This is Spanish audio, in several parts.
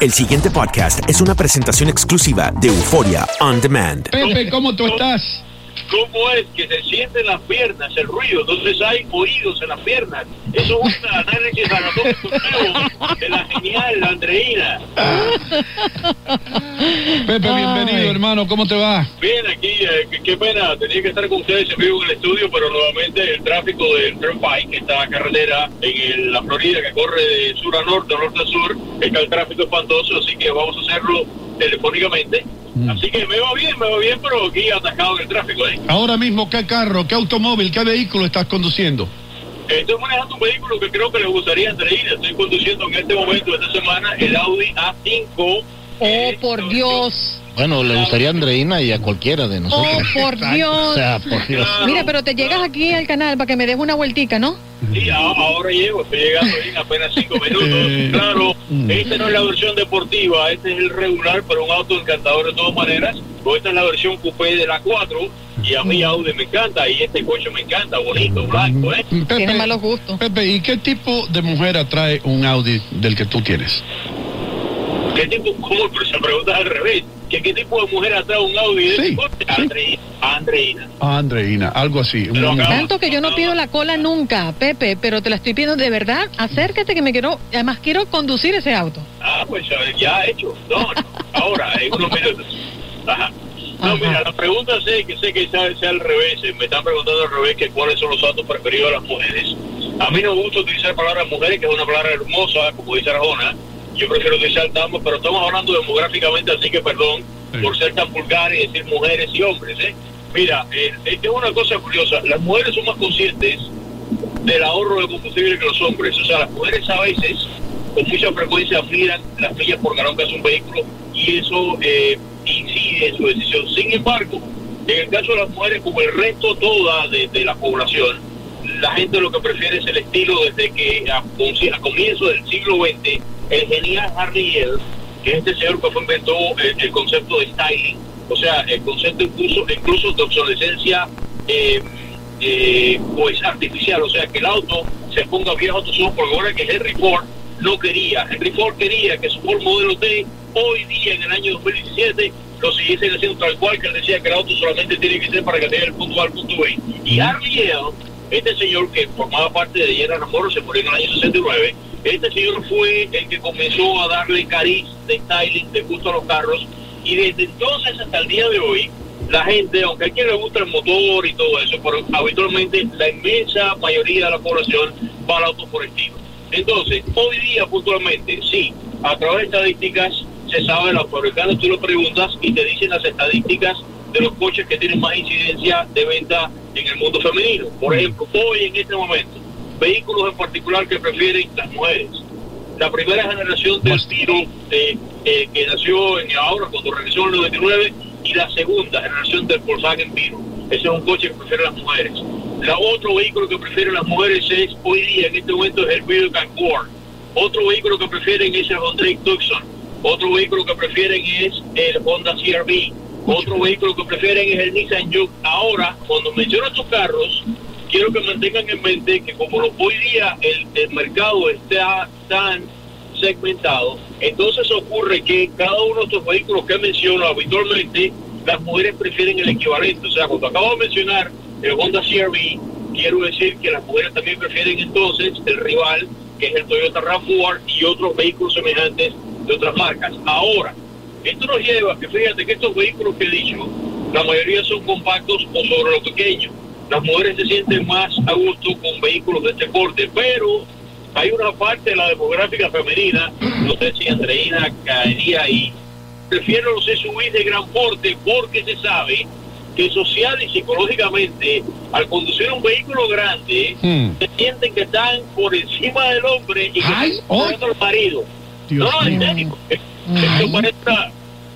El siguiente podcast es una presentación exclusiva de Euforia On Demand. Pepe, ¿cómo tú estás? Cómo es que se sienten las piernas, el ruido, entonces hay oídos en las piernas. Eso es un análisis anatómico nuevo de la genial Andreina. Pepe, bienvenido, hermano, ¿cómo te va? Bien, aquí, eh, qué, pena, tenía que estar con ustedes en vivo en el estudio, pero nuevamente el tráfico del Turnpike, que está carretera en la Florida que corre de sur a norte, norte a sur, está el tráfico espantoso, así que vamos a hacerlo telefónicamente Mm. Así que me va bien, me va bien, pero aquí atascado en el tráfico. ¿eh? Ahora mismo, ¿qué carro, qué automóvil, qué vehículo estás conduciendo? Estoy manejando un vehículo que creo que le gustaría entregar. Estoy conduciendo en este momento, esta semana, el Audi A5. Oh, por Dios. Bueno, le gustaría a Andreina y a cualquiera de nosotros. Oh, por Dios. O sea, por Dios. Mira, pero te llegas aquí al canal para que me des una vueltica, ¿no? Sí, ahora llego, estoy llegando en apenas cinco minutos. Claro, esta no es la versión deportiva, este es el regular, pero un auto encantador de todas maneras. Esta es la versión coupé de la 4 y a mí Audi me encanta y este coche me encanta, bonito, blanco, ¿eh? Tiene malos gustos. Pepe, ¿y qué tipo de mujer atrae un Audi del que tú tienes? ¿Qué tipo? ¿Cómo? Pero se pregunta al revés. ¿Qué, ¿Qué tipo de mujer atrae un Audi? Sí, Andreina. Andreina. Andreina, algo así. Tanto que yo no pido la cola nunca, Pepe, pero te la estoy pidiendo de verdad. Acércate que me quiero, además quiero conducir ese auto. Ah, pues ya hecho. No, ahora, en unos minutos. Ajá. No, mira, la pregunta sé que sé que sea, sea, al revés. Me están preguntando al revés que cuáles son los autos preferidos de las mujeres. A mí no me gusta utilizar palabras mujeres, que es una palabra hermosa, como dice Arjona yo prefiero utilizar damas, pero estamos hablando demográficamente, así que perdón por ser tan vulgar y decir mujeres y hombres. ¿eh? Mira, eh, es una cosa curiosa, las mujeres son más conscientes del ahorro de combustible que los hombres, o sea, las mujeres a veces con mucha frecuencia miran las millas por galón que hace un vehículo y eso eh, incide en su decisión. Sin embargo, en el caso de las mujeres, como el resto toda de, la población, la gente lo que prefiere es el estilo desde que a, a comienzos del siglo XX el genial Harry que es este señor que inventó el, concepto de styling, o sea, el concepto incluso, incluso de obsolescencia eh, eh, pues artificial, o sea, que el auto se ponga viejo a tus ojos, porque ahora que Henry Ford no quería, Henry Ford quería que su Ford modelo T hoy día, en el año 2017, lo siguiesen haciendo tal cual, que él decía que el auto solamente tiene que ser para que tenga el punto A al punto B. Y Harry este señor que formaba parte de General Motors, se murió en el año 69, este señor fue el que comenzó a darle cariz de styling, de gusto a los carros, y desde entonces hasta el día de hoy, la gente, aunque a quien le gusta el motor y todo eso, pero habitualmente la inmensa mayoría de la población va al auto por estilo. Entonces, hoy día puntualmente, sí, a través de estadísticas se sabe, los fabricantes tú lo preguntas y te dicen las estadísticas de los coches que tienen más incidencia de venta en el mundo femenino. Por ejemplo, hoy en este momento, vehículos en particular que prefieren las mujeres. La primera generación del Tiro eh, eh, que nació en ahora cuando regresó en el 99 y la segunda generación del Volkswagen Piro. Ese es un coche que prefieren las mujeres. La otro vehículo que prefieren las mujeres es hoy día en este momento es el Buick Accord. Otro vehículo que prefieren es el Hyundai Tucson. Otro vehículo que prefieren es el Honda CRV. Otro vehículo que prefieren es el Nissan Juke. Ahora, cuando menciono estos carros, quiero que mantengan en mente que como hoy día el, mercado está tan segmentado, entonces ocurre que cada uno de estos vehículos que menciono habitualmente, las mujeres prefieren el equivalente. O sea, cuando acabo de mencionar el Honda CRV, quiero decir que las mujeres también prefieren entonces el rival, que es el Toyota RAV4 y otros vehículos semejantes de otras marcas. Ahora, esto nos lleva a que fíjate que estos vehículos que he dicho, la mayoría son compactos o sobre lo pequeño las mujeres se sienten más a gusto con vehículos de este porte, pero hay una parte de la demográfica femenina, no sé si Andreina caería ahí, prefieren los SUV de gran porte porque se sabe que social y psicológicamente, al conducir un vehículo grande, hmm. se sienten que están por encima del hombre y que están oh. el marido. no, no, en serio. Esto parece,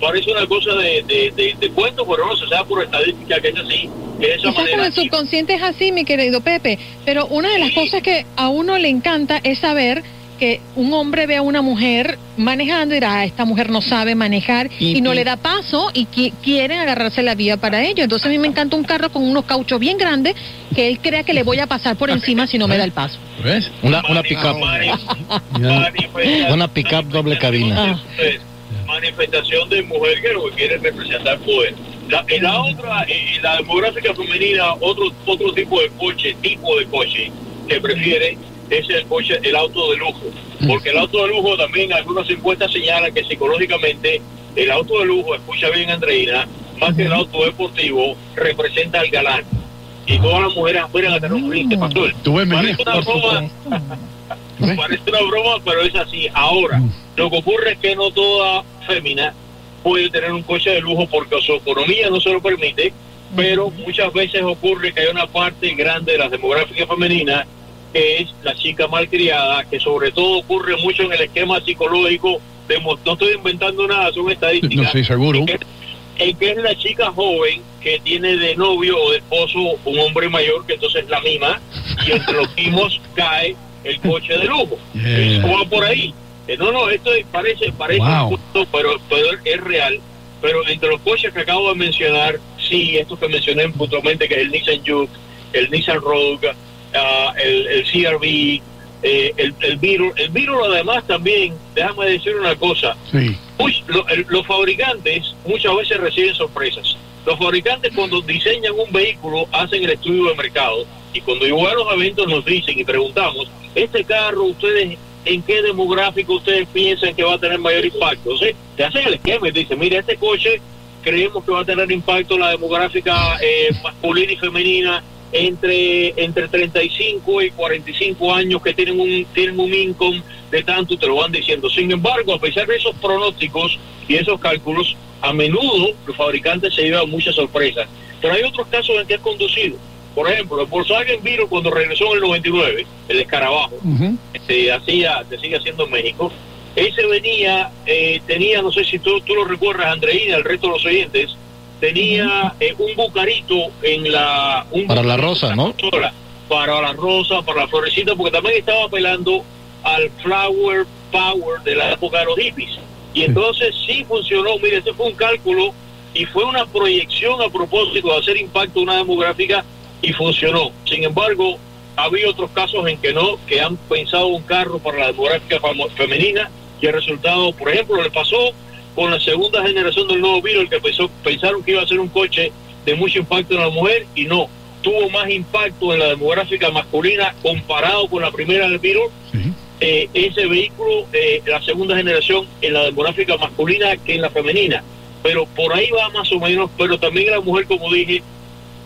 parece una cosa de, de, de, cuento, pero no se sabe por estadística que es así. Que esa Quizás con el subconsciente es así, mi querido Pepe, pero una de las cosas que a uno le encanta es saber que un hombre ve a una mujer manejando y dirá, "Ah, esta mujer no sabe manejar y, Y- no y- le da paso y qui- quieren agarrarse la vía para ello. Entonces a mí me encanta un carro con unos cauchos bien grandes que él crea que le voy a pasar por encima si no me da el paso. ¿Ves? Una, una pickup. Una pickup doble cabina. Entonces, manifestación de mujer que lo que quiere es representar poder. La, en la otra, en la demográfica femenina, otro otro tipo de coche, tipo de coche que prefiere es el coche, el auto de lujo. Porque el auto de lujo también algunas encuestas señalan que psicológicamente el auto de lujo, escucha bien Andreina, más que el auto deportivo, representa al galán. Y todas las mujeres aspiran a tener un pastor. Tú ves, Mejía, Parece una broma. Parece una broma, pero es así. Ahora, Mm. lo que ocurre es que no toda fémina puede tener un coche de lujo porque su economía no se lo permite, pero muchas veces ocurre que hay una parte grande de la demográfica femenina que es la chica malcriada, que sobre todo ocurre mucho en el esquema psicológico. De, no estoy inventando nada, son estadísticas. No, sí, seguro. En que, en que es la chica joven que tiene de novio o de esposo un hombre mayor que entonces la mima y entre los mismos cae el coche de lujo. Yeah. Eso va por ahí. Eh, no, no, esto es- parece, parece Wow. cuento, pero, pero es real. Pero entre los coches que acabo de mencionar, sí, estos que mencioné puntualmente, que es el Nissan Juke, el Nissan Rogue, ah, el, el CRV, eh, el, el Beetle. El Beetle además también, déjame decir una cosa, Sí. Uy, lo- el- los fabricantes muchas veces reciben sorpresas. Los fabricantes cuando diseñan un vehículo hacen el estudio de mercado y cuando igual a los eventos nos dicen y preguntamos, este carro ustedes en qué demográfico ustedes piensan que va a tener mayor impacto. Entonces, te hacen el esquema y te dicen, mira, este coche creemos que va a tener impacto la demográfica eh, masculina y femenina entre entre 35 y 45 años que tienen un tienen un income de tanto te lo van diciendo. Sin embargo, a pesar de esos pronósticos y esos cálculos, a menudo los fabricantes se llevan muchas sorpresas. Pero hay otros casos en que es conducido. Por ejemplo, el Volkswagen Viro cuando regresó en el 99, el escarabajo, Ujú. se hacía, se sigue haciendo en México. Ese venía, eh, tenía, no sé si tú, tú lo recuerdas, Andreina, el resto de los oyentes, tenía eh, un bucarito en la... Un Para la rosa, la ¿no? consola, Para la rosa, para la florecita, porque también estaba apelando al flower power de la época de los hippies. Y entonces sí funcionó, mire, ese fue un cálculo y fue una proyección a propósito de hacer impacto una demográfica y funcionó. Sin embargo, había otros casos en que no, que han pensado un carro para la demográfica famo- femenina y el resultado, por ejemplo, le pasó con la segunda generación del nuevo Beetle, el que pensó, pensaron que iba a ser un coche de mucho impacto en la mujer y no, tuvo más impacto en la demográfica masculina comparado con la primera del. Sí. Eh, ese vehículo, eh, la segunda generación, en la demográfica masculina que en la femenina. Pero por ahí va más o menos, pero también la mujer, como dije,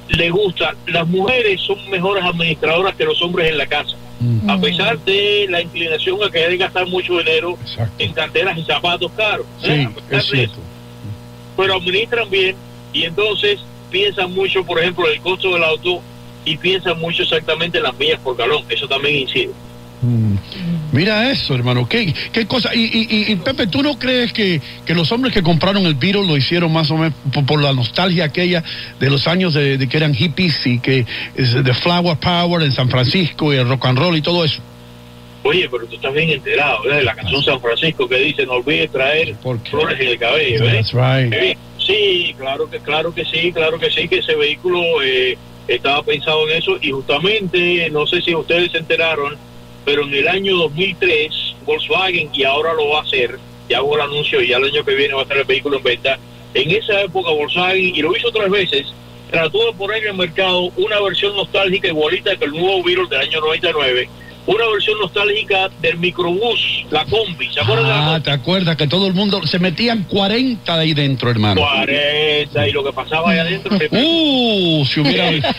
le gusta. Las mujeres son mejores administradoras que los hombres en la casa. Mm. A pesar de la inclinación a querer gastar mucho dinero Exacto. en carteras y zapatos caros. Sí, ¿eh? Pesar es cierto. Pero administran bien y entonces piensan mucho, por ejemplo, el costo del auto y piensan mucho exactamente en las millas por galón. Eso también incide. Mm. Mira eso, hermano. ¿Qué, qué cosa? Y, y, y, Pepe, ¿tú no crees que, que los hombres que compraron el Beetle lo hicieron más o menos por, por la nostalgia aquella de los años de, de que eran hippies y que de Flower Power en San Francisco y el rock and roll y todo eso? Oye, pero tú estás bien enterado, ¿verdad? De la canción San Francisco que dice, no olvides traer flores en el cabello, ¿eh? That's right. Sí, claro que claro que sí, claro que sí, que ese vehículo eh, estaba pensado en eso y justamente, no sé si ustedes se enteraron, pero en el año 2003 Volkswagen, y ahora lo va a hacer, ya hago el anuncio y ya el año que viene va a estar el vehículo en venta, en esa época Volkswagen, y lo hizo tres veces, trató de poner en el mercado una versión nostálgica igualita que el nuevo Beetle del año 99, una versión nostálgica del microbús, la combi, ¿se acuerdan de la Ah, combi? ¿te acuerdas que todo el mundo se metían 40 ahí dentro, hermano? 40 y lo que pasaba ahí adentro se Uh, si hubiera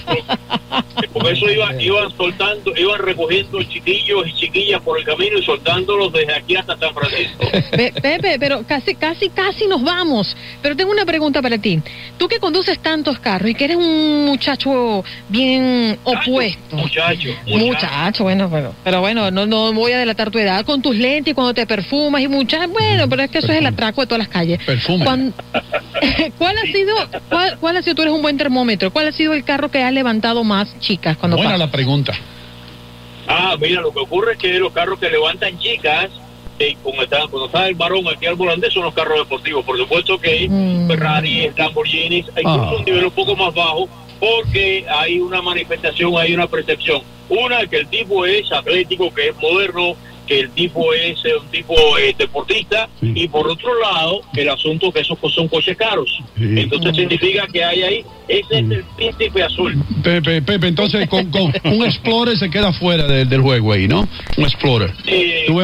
porque eso iba, iban soltando, iban recogiendo chiquillos y chiquillas por el camino y soltándolos desde aquí hasta San Francisco. Pe- Pepe, pero casi, casi, casi nos vamos. Pero tengo una pregunta para ti. Tú que conduces tantos carros y que eres un muchacho bien opuesto. Muchacho, muchacho. Muchacho, bueno, pero, pero bueno, no, no voy a delatar tu edad con tus lentes y cuando te perfumas y muchas, bueno, pero es que eso es el atraco de todas las calles. Perfume. ¿Cuál ha sido, cuál, cuál ha sido, tú eres un buen termómetro, cuál ha sido el carro que has levantado más chicas cuando Buena pasas? la pregunta. Ah, mira, lo que ocurre es que los carros que levantan chicas, eh, cuando, está, cuando está el varón aquí al volante, son los carros deportivos. Por supuesto que hay Mm. Ferrari, Lamborghinis, incluso Ah. un nivel un poco más bajo, porque hay una manifestación, hay una percepción. Una, que el tipo es atlético, que es moderno, que el tipo es eh, un tipo eh, deportista, Sí. y por otro lado, el asunto que esos son coches caros. Sí. Entonces significa que hay ahí, ese es el príncipe azul. Pepe, Pepe, entonces con, con un Explorer se queda fuera de- del juego ahí, ¿no? Un Explorer. Eh, Tú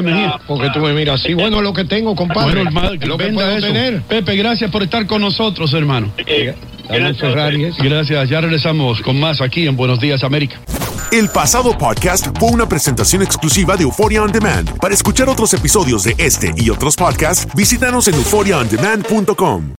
Porque tú me miras así, bueno, lo que tengo, compadre. Bueno, hermano, lo que venda puedo eso. tener. Pepe, gracias por estar con nosotros, hermano. eh, gracias ese. Gracias, ya regresamos con más aquí en Buenos Días, América. El pasado podcast fue una presentación exclusiva de Euphoria On Demand. Para escuchar otros episodios de este y otros podcasts, visítanos en euphoriaondemand.com.